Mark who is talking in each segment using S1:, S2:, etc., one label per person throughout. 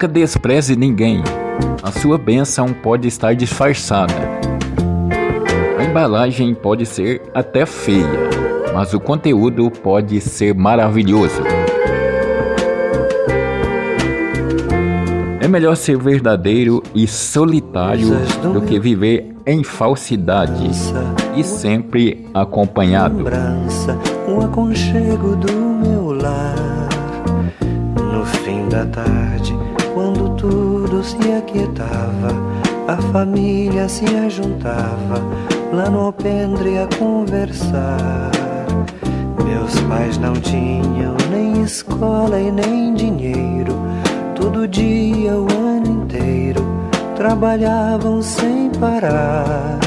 S1: Nunca despreze ninguém. A sua bênção pode estar disfarçada. A embalagem pode ser até feia, mas o conteúdo pode ser maravilhoso. É melhor ser verdadeiro e solitário do que viver em falsidade e sempre acompanhado.
S2: Um aconchego do meu lar. No fim da tarde, quando tudo se aquietava, a família se ajuntava lá no alpendre a conversar. Meus pais não tinham nem escola e nem dinheiro Todo dia, o ano inteiro, trabalhavam sem parar.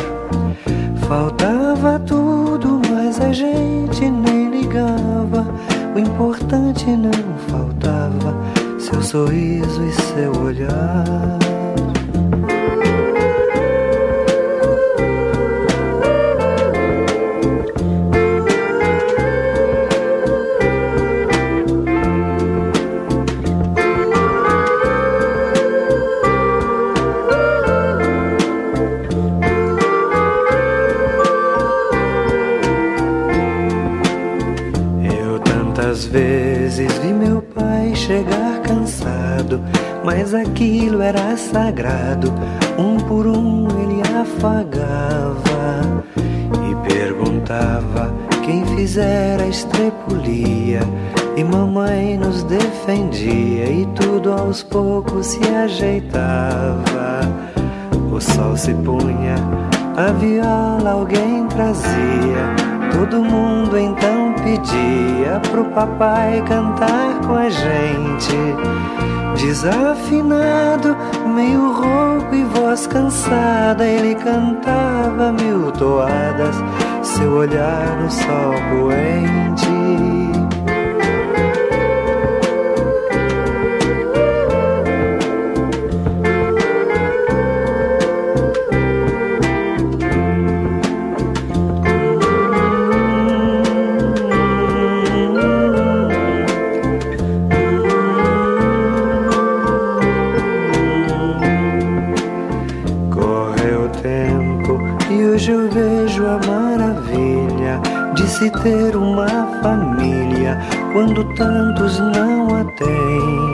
S2: Faltava tudo, mas a gente nem ligava. O importante não faltava, seu sorriso e seu olhar. Vezes vi meu chegar cansado, mas aquilo era sagrado. Um por um ele afagava e perguntava quem fizera a estrepulia. E mamãe nos defendia e tudo aos poucos se ajeitava. O sol se punha, a viola alguém trazia. Todo mundo então pedia pro papai cantar com a gente. Desafinado, meio rouco e voz cansada, ele cantava mil toadas, seu olhar no sol poente. Hoje eu vejo a maravilha de se ter uma família quando tantos não a têm.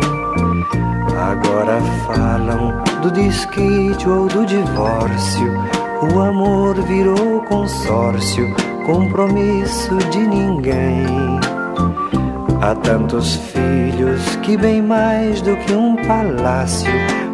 S2: Agora falam do desquite ou do divórcio. O amor virou consórcio, compromisso de ninguém. Há tantos filhos que, bem mais do que um palácio,